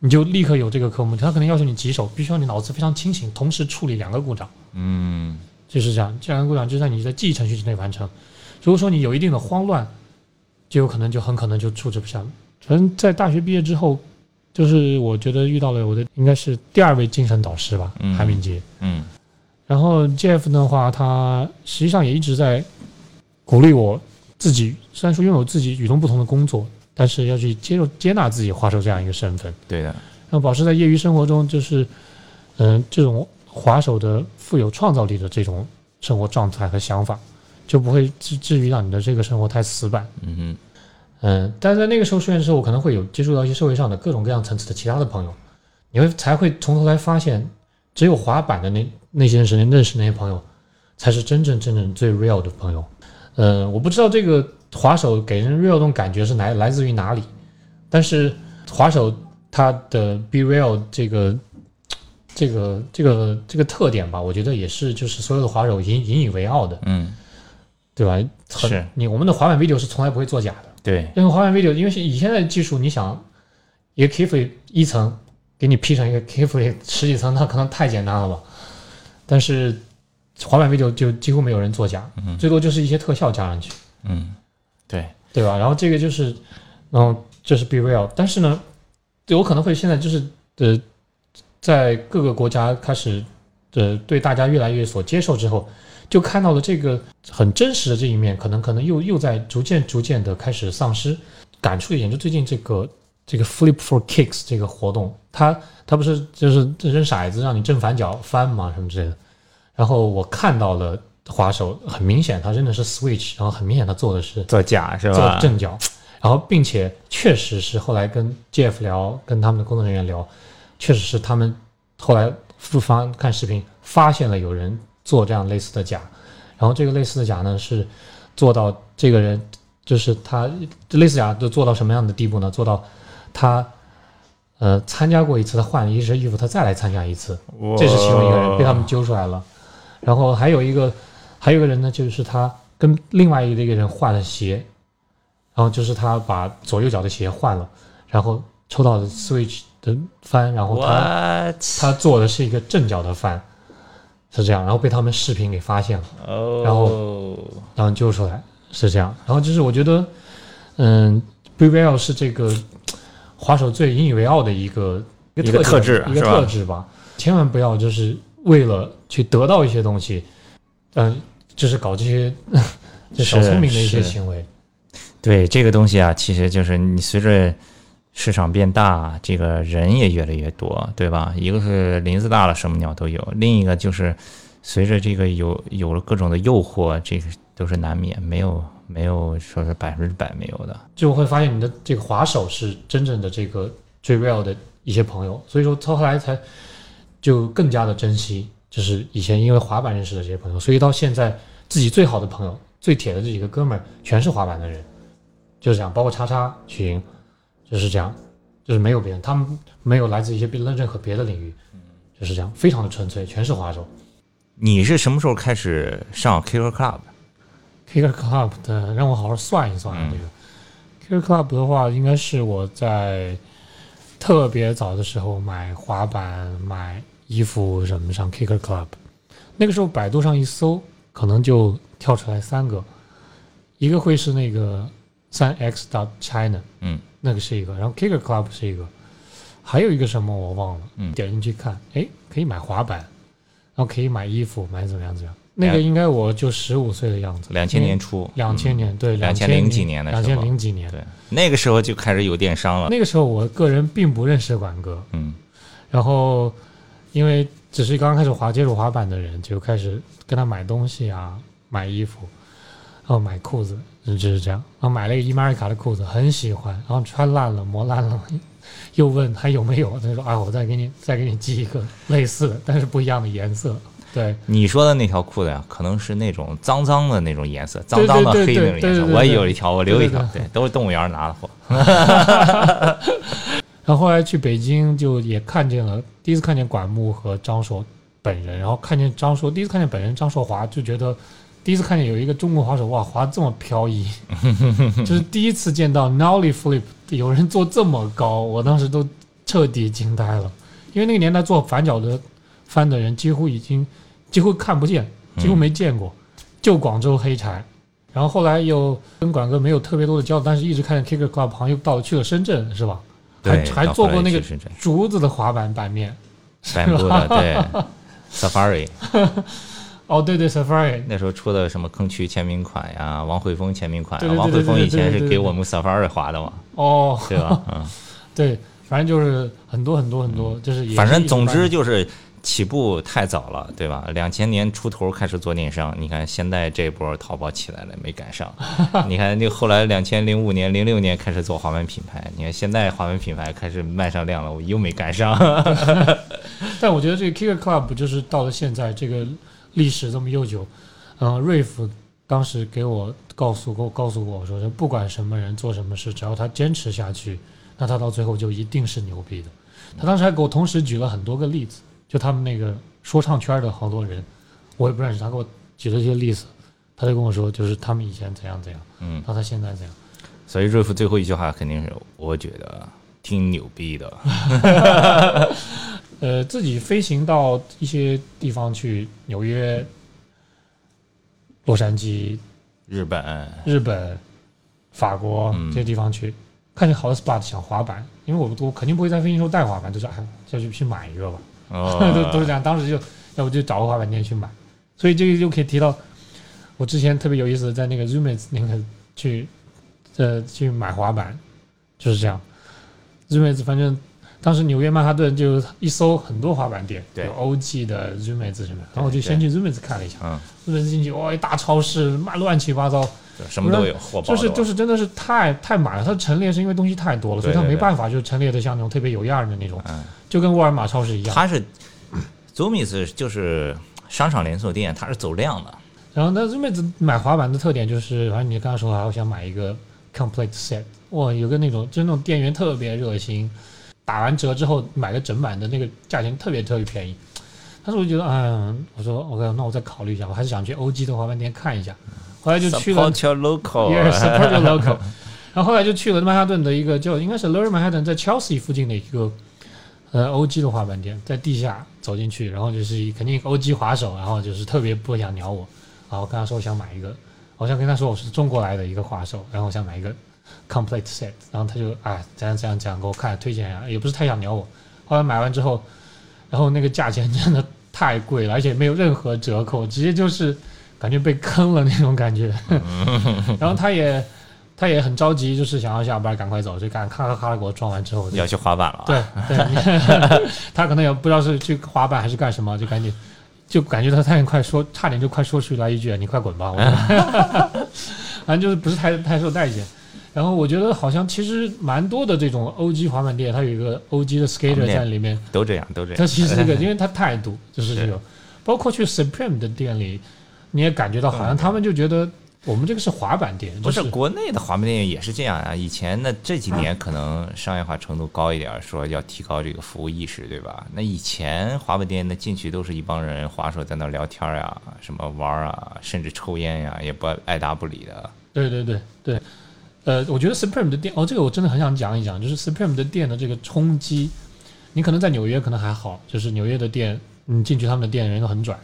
你就立刻有这个科目，他可能要求你棘手，必须要你脑子非常清醒，同时处理两个故障。嗯，就是这样，这两个故障就在你在记忆程序之内完成。如果说你有一定的慌乱，就有可能就很可能就处置不下了。可能，在大学毕业之后，就是我觉得遇到了我的应该是第二位精神导师吧，嗯韩敏杰。嗯然后 Jeff 的话，他实际上也一直在鼓励我自己，虽然说拥有自己与众不同的工作，但是要去接受接纳自己滑手这样一个身份。对的。然后保持在业余生活中，就是嗯、这种滑手的富有创造力的这种生活状态和想法，就不会至至于让你的这个生活太死板。嗯哼，嗯，但在那个时候出现的时候，我可能会有接触到一些社会上的各种各样层次的其他的朋友，你会才会从头来发现，只有滑板的那那些人认识那些朋友，才是真正真正最 real 的朋友。嗯，我不知道这个滑手给人 real 这种感觉是来来自于哪里，但是滑手他的 be real 这个这个这个这个特点吧，我觉得也是就是所有的滑手引引以为傲的，嗯，对吧？很是你我们的滑板 video 是从来不会作假的。对，因为滑板 video，因为以现在的技术，你想一个 keyframe 一层给你 P 成一个 keyframe 十几层，那可能太简单了吧？但是滑板 video 就几乎没有人作假，嗯最多就是一些特效加上去，嗯，对，对吧？然后这个就是，然后这是 be real，但是呢，对我可能会现在就是呃，在各个国家开始呃对大家越来越所接受之后，就看到了这个很真实的这一面，可能可能又又在逐渐逐渐的开始丧失。感触一点，就最近这个这个 Flip for Kicks 这个活动，它它不是就是扔骰子让你正反脚翻嘛什么之类的。然后我看到了滑手，很明显他扔的是 Switch，然后很明显他做的是做假是做吧？正脚，然后并且确实是后来跟 Jeff 聊，跟他们的工作人员聊，确实是他们后来复方看视频发现了有人做这样类似的假，然后这个类似的假呢是做到这个人就是他这类似假都做到什么样的地步呢？做到他呃参加过一次，他换了一身衣服，他再来参加一次，这是其中一个人被他们揪出来了。然后还有一个，还有一个人呢，就是他跟另外一个人换了鞋，然后就是他把左右脚的鞋换了，然后抽到了 Switch 的翻，然后他他做的是一个正脚的翻，是这样，然后被他们视频给发现了，哦，然后然后救出来是这样，然后就是我觉得，嗯 b r a l 是这个滑手最引以为傲的一个一个特质一个特质吧，千万不要就是为了去得到一些东西，嗯、就是搞这些这小 聪明的一些行为。对这个东西啊，其实就是你随着市场变大，这个人也越来越多，对吧？一个是林子大了，什么鸟都有；另一个就是随着这个有有了各种的诱惑，这个都是难免，没有没有说是百分之百没有的。就会发现你的这个滑手是真正的这个最 real 的一些朋友，所以说后来才就更加的珍惜，就是以前因为滑板认识的这些朋友，所以到现在自己最好的朋友、最铁的这几个哥们儿全是滑板的人，就是这样，包括叉叉、许莹，就是这样，就是没有别人，他们没有来自一些别的任何别的领域，就是这样，非常的纯粹，全是滑手。你是什么时候开始上 Kicker Club？Kicker Club 的，让我好好算一算啊，这个 Kicker Club 的话，应该是我在特别早的时候买滑板、买衣服什么上 Kicker Club。那个时候百度上一搜，可能就跳出来三个，一个会是那个三 x dot China，嗯，那个是一个，然后 Kicker Club 是一个，还有一个什么我忘了，嗯。点进去看，哎，可以买滑板，然后可以买衣服，买怎么样怎么样。那个应该我就十五岁的样子，两千年初，两千年，对，两千千零几年的时两候千零几年。对，那个时候就开始有电商了。那个时候我个人并不认识管哥，嗯，然后因为只是刚刚开始滑接触滑板的人，就开始跟他买东西啊，买衣服，然后买裤子，就是这样。然后买了一个伊玛瑞卡的裤子，很喜欢，然后穿烂了，磨烂了，又问还有没有，他说啊，我再给你再给你寄一个 类似的，但是不一样的颜色。对，你说的那条裤子呀，可能是那种脏脏的那种颜色，脏脏的黑的那种颜色。我也有一条，我留一条，对对，都是动物园拿的货。然后后来去北京就也看见了，第一次看见管木和张硕本人，然后看见张硕，第一次看见本人张硕华，就觉得第一次看见有一个中国滑手哇滑这么飘逸，就是第一次见到 nollie flip 有人做这么高，我当时都彻底惊呆了，因为那个年代做反脚的翻的人几乎已经几乎看不见，几乎没见过，就广州黑柴。然后后来又跟管哥没有特别多的交流，但是一直看见 Kicker Club，好像又到了去了深圳，是吧？还对，还做过那个竹子的滑板版面。百慕的，对，Safari 哦，对对，Safari，那时候出的什么坑区签名款呀，王汇峰签名款王汇峰以前是给我们 Safari 划的嘛，哦，对吧？嗯，对，反正就是很多很多很多，就是反正总之就是起步太早了，对吧？两千年出头开始做电商，你看现在这波淘宝起来了没赶上？你看那后来两千零五年、零六年开始做滑板品牌，你看现在滑板品牌开始卖上量了，我又没赶上。但我觉得这个 Kicker Club 就是到了现在这个历史这么悠久，嗯、瑞夫当时给我告诉过告诉过我说，就不管什么人做什么事，只要他坚持下去，那他到最后就一定是牛逼的。他当时还给我同时举了很多个例子，就他们那个说唱圈的好多人，我也不认识，他给我举了一些例子，他就跟我说，就是他们以前怎样怎样，嗯，然后他现在怎样。所以瑞夫最后一句话肯定是，我觉得挺牛逼的。呃，自己飞行到一些地方去，纽约、洛杉矶、日本，日本、法国嗯这些地方去，看见好的 spot 想滑板，因为我我肯定不会在飞行时候带滑板，就是哎，就去去买一个吧，都都哦是，这样。当时就要不就找个滑板店去买。所以这个就可以提到我之前特别有意思的，在那个 Zoomits 那个去呃去买滑板，就是这样。Zoomits 反正当时纽约曼哈顿就一搜很多滑板店，对。有 OG 的 Zoomits 什么，然后我就先去 Zoomits 看了一下嗯，，Zoomits 进去哇一大超市，妈乱七八糟，就什么都有，就是就是是真的是太太满了，它陈列是因为东西太多了，所以它没办法就陈列的像那种特别有样儿的那种，嗯，就跟沃尔玛超市一样。它是 Zoomies 就是商场连锁店，它是走量的，然后那 Zoomits 买滑板的特点就是，反正你刚才说啊，我想买一个 complete set，哇，有个那种就那种店员特别热心，打完折之后买个整版的那个价钱特别特别便宜。但是我就觉得，嗯，我说 OK，那我再考虑一下，我还是想去 OG 的滑板店看一下。后来就去了 Support your local，Yeah, support your local。然后后来就去了曼哈顿的一个叫应该是 Lower Manhattan 在 Chelsea 附近的一个呃 OG 的滑板店，在地下走进去，然后就是肯定 OG 滑手，然后就是特别不想鸟我，然后我跟他说我想买一个，我想跟他说我是中国来的一个滑手，然后我想买一个 complete set，然后他就啊怎样怎样讲给我看推荐啊，也不是太想鸟我。后来买完之后，然后那个价钱真的太贵了，而且没有任何折扣，直接就是感觉被坑了那种感觉。然后他也他也很着急，就是想要下班赶快走，就赶咔咔咔给我装完之后，就要去滑板了啊，对对，他可能也不知道是去滑板还是干什么，就赶紧就感觉他差点快说，差点就快说出来一句“你快滚吧”，我 反正就是不是太太受待见。然后我觉得好像其实蛮多的这种 OG 滑板店，它有一个 OG 的 skater 在里面，都这样，都这样。它其实这个，因为 它态度就是这种，包括去 Supreme 的店里，你也感觉到好像他们就觉得我们这个是滑板店，不就是国内的滑板店也是这样啊，以前呢这几年可能商业化程度高一点，说要提高这个服务意识，对吧？那以前滑板店那进去都是一帮人滑手在那聊天呀，什么玩儿啊，甚至抽烟呀，也不爱答不理的。对对对对，呃，我觉得 Supreme 的店，哦，这个我真的很想讲一讲，就是 Supreme 的店的这个冲击，你可能在纽约可能还好，就是纽约的店，你进去他们的店人都很拽，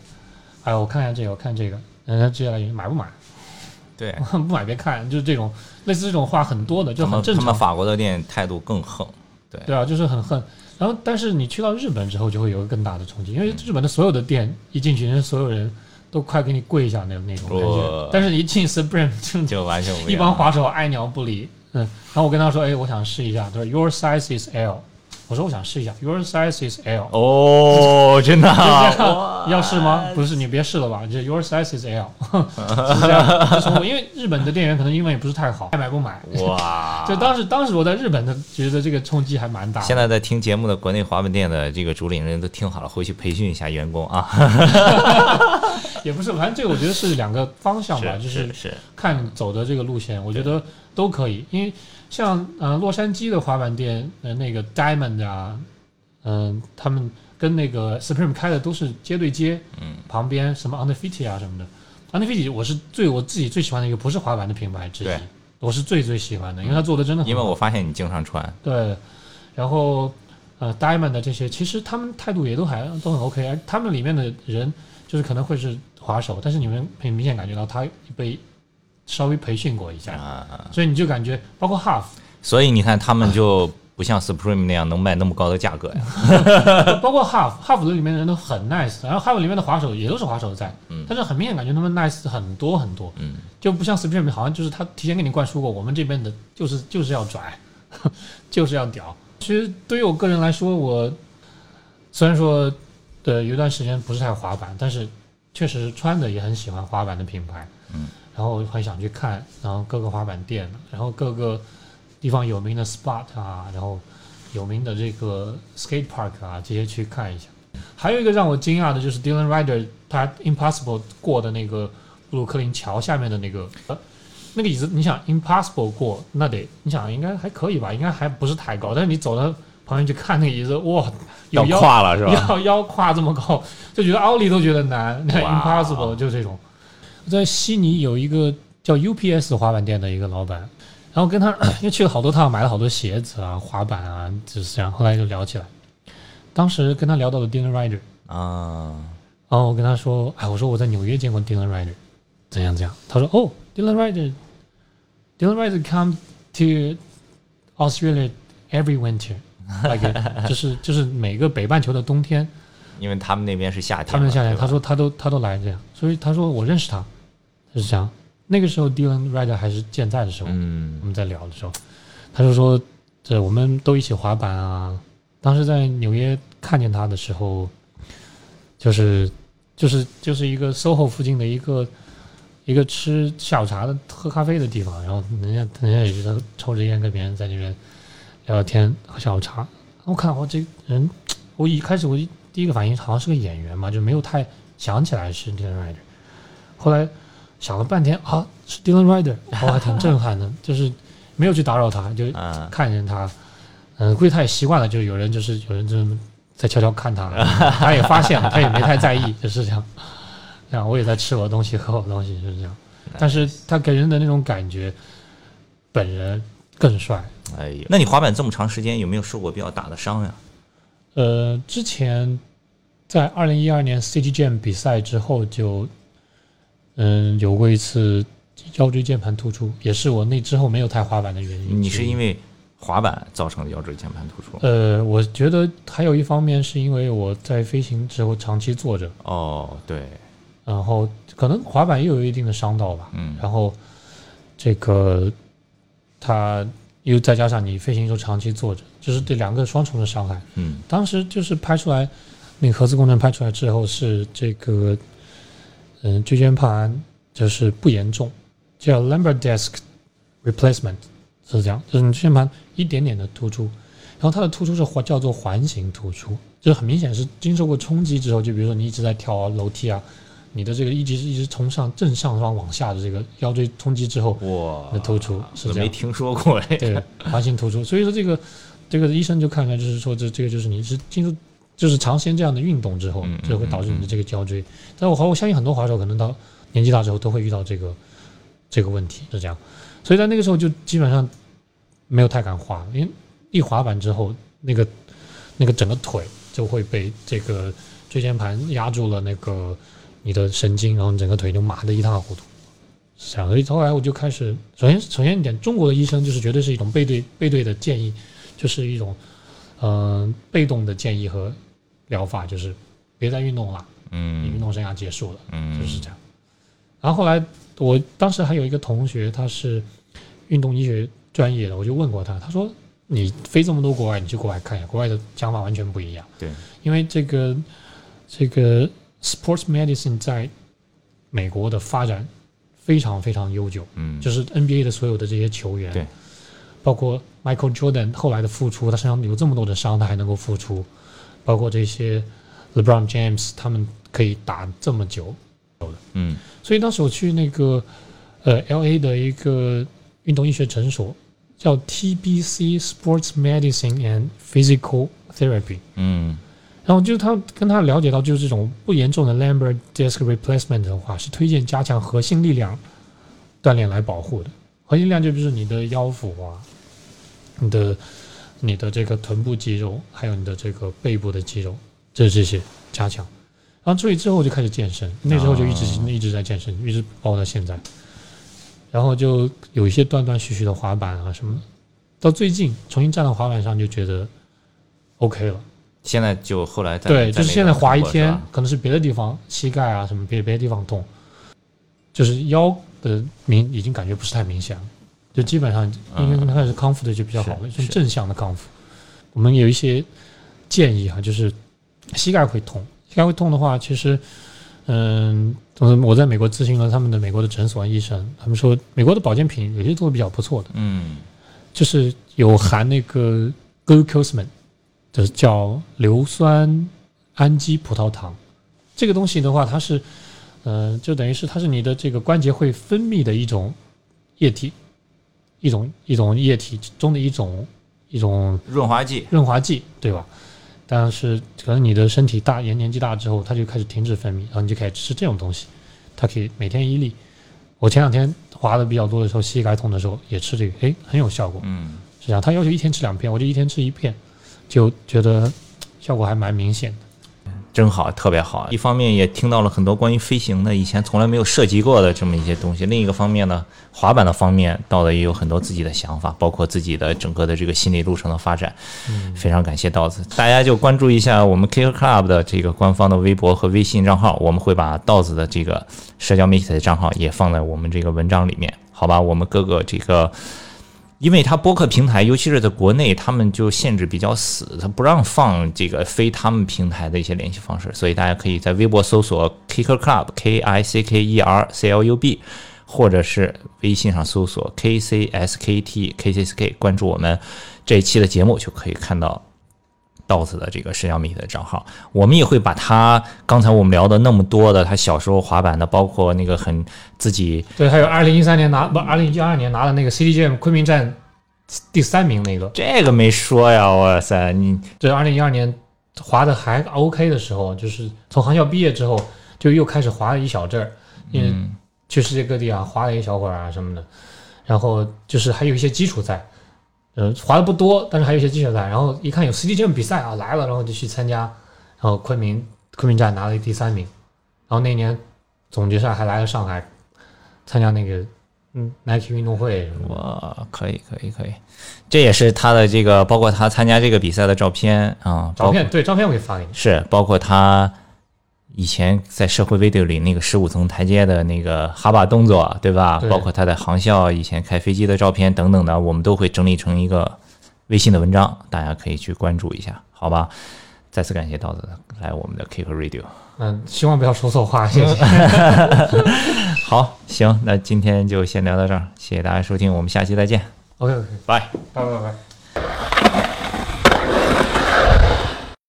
哎，我看一下这个，我看这个，人家接下来买不买？对，不买别看，就是这种类似这种话很多的，就他很正常。们他们法国的店态度更横，对对啊，就是很横。然后，但是你去到日本之后，就会有一个更大的冲击，因为日本的所有的店一进去，人家所有人都快给你跪下那那种感觉。但是你一进 Supreme 就就完全不一样。帮滑手爱鸟不理，嗯，然后我跟他说，哎，我想试一下，他说 Your size is L，我说我想试一下，Your size is L，哦，真的要试吗？不是，你别试了吧，就 Your size is L，是这样。就从我因为日本的店员可能英文也不是太好，爱买不买。哇！就当时当时我在日本的觉得这个冲击还蛮大的。现在在听节目的国内华文店的这个主理人都听好了，回去培训一下员工啊。也不是，反正这个我觉得是两个方向吧，就是，看走的这个路线，我觉得都可以。因为像呃洛杉矶的滑板店，呃那个 Diamond 啊，嗯、他们跟那个 Supreme 开的都是街对街，嗯，旁边什么 Underfit 啊什么的，Underfit 我是最我自己最喜欢的一个不是滑板的品牌之一对，我是最最喜欢的，因为他做的真的很因为我发现你经常穿，对，然后呃，Diamond 的这些，其实他们态度也都还都很 OK，而他们里面的人就是可能会是滑手，但是你们很明显感觉到他被稍微培训过一下，啊，所以你就感觉包括 Half，所以你看他们就不像 Supreme 那样能卖那么高的价格呀。包括 Half Half 的里面的人都很 nice，然后 Half 里面的滑手也都是滑手在，嗯。但是很明显感觉他们 nice 很多很多，嗯，就不像 Supreme 好像就是他提前给你灌输过，我们这边的就是就是要拽，就是要屌。其实对于我个人来说，我虽然说对有一段时间不是太滑板，但是确实穿的也很喜欢滑板的品牌，嗯，然后很想去看，然后各个滑板店，然后各个地方有名的 spot 啊，然后有名的这个 skate park 啊，这些去看一下。还有一个让我惊讶的就是 Dylan Ryder 他 Impossible 过的那个布鲁克林桥下面的那个呃那个椅子，你想 Impossible 过，那得你想应该还可以吧，应该还不是太高，但是你走到旁边去看那个椅子，哇，有腰跨了是吧？要腰跨这么高，就觉得奥利都觉得难。那 Impossible 就这种。在悉尼有一个叫 UPS 滑板店的一个老板，然后跟他 因为去了好多趟，买了好多鞋子啊、滑板啊，就是这样。后来就聊起来，当时跟他聊到了 Dylan Rider 啊，然后我跟他说，哎，我说我在纽约见过 Dylan Rider，怎样怎样。他说，哦，Dylan Rider，Dylan Rider come to Australia every winter，like 就是就是每个北半球的冬天。因为他们那边是夏天，他们夏天，他说他都他都来这样，所以他说我认识他，是这样。那个时候 Dylan Rider 还是健在的时候，我嗯们在聊的时候，他就说这我们都一起滑板啊。当时在纽约看见他的时候，就是就是就是一个 SOHO 附近的一个一个吃下午茶的喝咖啡的地方，然后人家人家也是抽着烟跟别人在那边聊聊天喝下午茶。我看我这人，我一开始我第一个反应好像是个演员嘛，就没有太想起来是 Dylan Rider。后来想了半天啊，是 Dylan Ryder，我还挺震撼的，就是没有去打扰他，就嗯看见他，嗯，估计他也习惯了，就有人就是有人就在悄悄看他，他也发现了，他也没太在意，就是这样。这样我也在吃我的东西，喝我的东西，就是这样。但是他给人的那种感觉，本人更帅。哎呦，那你滑板这么长时间，有没有受过比较大的伤呀？呃，之前在二零一二年 Jam 比赛之后就，嗯，有过一次腰椎间盘突出，也是我那之后没有太滑板的原因。你是因为滑板造成的腰椎间盘突出？呃，我觉得还有一方面是因为我在飞行之后长期坐着，哦，对，然后可能滑板也有一定的伤到吧。嗯然后这个它又再加上你飞行时候长期坐着，就是这两个双重的伤害。嗯当时就是拍出来，那个核磁共振拍出来之后是这个，嗯，椎间盘就是不严重，叫 lumbar disc replacement 是这样，就是你椎间盘一点点的突出，然后它的突出是环叫做环形突出，就是很明显是经受过冲击之后，就比如说你一直在跳楼梯啊，你的这个一直一直从上正上方往下的这个腰椎冲击之后，哇，那突出是这样没听说过哎。对，环形突出。所以说这个这个医生就看出来，就是说这这个就是你是进入就是长时间这样的运动之后嗯嗯，这会导致你的这个腰椎。但我我相信很多滑手可能到年纪大之后都会遇到这个这个问题，是这样。所以在那个时候就基本上没有太敢滑，因为一滑板之后，那个那个整个腿就会被这个椎间盘压住了那个你的神经，然后你整个腿就麻的一塌糊涂。是这样，所以后来我就开始，首先首先一点，中国的医生就是绝对是一种背对背对的建议，就是一种嗯、呃被动的建议和疗法，就是别再运动了，嗯你运嗯动生涯结束了，嗯，就是这样。然后后来我当时还有一个同学，他是运动医学专业的，我就问过他，他说你飞这么多国外，你去国外看一下，国外的讲法完全不一样。对，因为这个这个 sports medicine 在美国的发展非常非常悠久，嗯，就是 NBA 的所有的这些球员，对，包括 Michael Jordan 后来的复出，他身上有这么多的伤，他还能够复出，包括这些 LeBron James，他们可以打这么久的，嗯所以当时我去那个呃 L A 的一个运动医学诊所，叫 T B C Sports Medicine and Physical Therapy。嗯然后就是他跟他了解到，就是这种不严重的 Lambert disc replacement 的话，是推荐加强核心力量锻炼来保护的。核心力量就比如说你的腰腹啊，你的你的这个臀部肌肉，还有你的这个背部的肌肉，这这些加强。然后注意之后我就开始健身，那时候就一直、哦一直在健身，一直包到现在。然后就有一些断断续续的滑板啊什么，到最近重新站到滑板上就觉得 OK 了。现在就后来在对，就是现在滑一天，可能是别的地方膝盖啊什么别别的地方痛，就是腰的明已经感觉不是太明显了，就基本上应该开始康复的就比较好了，是。正向的康复。我们有一些建议哈，就是膝盖会痛，膝盖会痛的话，其实嗯，嗯我在美国咨询了他们的美国的诊所医生，他们说美国的保健品有些做的比较不错的，嗯。就是有含那个 glucosamine，就是叫硫酸氨基葡萄糖。这个东西的话，它是，呃，就等于是它是你的这个关节会分泌的一种液体，一种一种液体中的一种一种润滑剂，润滑剂，对吧？但是可能你的身体大年年纪大之后，它就开始停止分泌，然后你就开始吃这种东西，它可以每天一粒。我前两天滑的比较多的时候，膝盖痛的时候也吃这个，哎，很有效果。嗯是这样，他要求一天吃两片，我就一天吃一片，就觉得效果还蛮明显的。真好，特别好。一方面也听到了很多关于飞行的以前从来没有涉及过的这么一些东西，另一个方面呢，滑板的方面道子也有很多自己的想法，包括自己的整个的这个心理路程的发展。非常感谢道子，大家就关注一下我们 Kicker Club 的这个官方的微博和微信账号，我们会把道子的这个社交媒体的账号也放在我们这个文章里面，好吧？我们各个这个。因为它播客平台，尤其是在国内，他们就限制比较死，他不让放这个非他们平台的一些联系方式，所以大家可以在微博搜索 Kicker Club K I C K E R C L U B，或者是微信上搜索 K C S K T K C S K，关注我们这一期的节目，就可以看到道子的这个社交媒体的账号。我们也会把他刚才我们聊的那么多的他小时候滑板的，包括那个很自己对，还有二零一三年拿不，二零一二年拿的那个 CDGM 昆明站第三名那个，这个没说呀，哇塞，你这二零一二年滑的还 OK 的时候，就是从航校毕业之后，就又开始滑了一小阵儿，因为嗯去世界各地啊滑了一小会儿啊什么的，然后就是还有一些基础赛，呃，滑的不多，但是还有一些基础赛，然后一看有 CDJM 比赛啊来了，然后就去参加，然后昆明昆明站拿了第三名，然后那年总决赛还来了上海参加那个嗯 Nike 运动会。哇，可以可以可以，这也是他的这个，包括他参加这个比赛的照片啊，照片对照片我给发给你，是包括他以前在社会 video 里那个十五层台阶的那个哈巴动作，对吧？对包括他在航校以前开飞机的照片等等的，我们都会整理成一个微信的文章，大家可以去关注一下，好吧？再次感谢刀子来我们的 Kick Radio。嗯，希望不要说错话，谢谢。好，行，那今天就先聊到这儿，谢谢大家收听，我们下期再见，OK OK，拜。拜拜拜。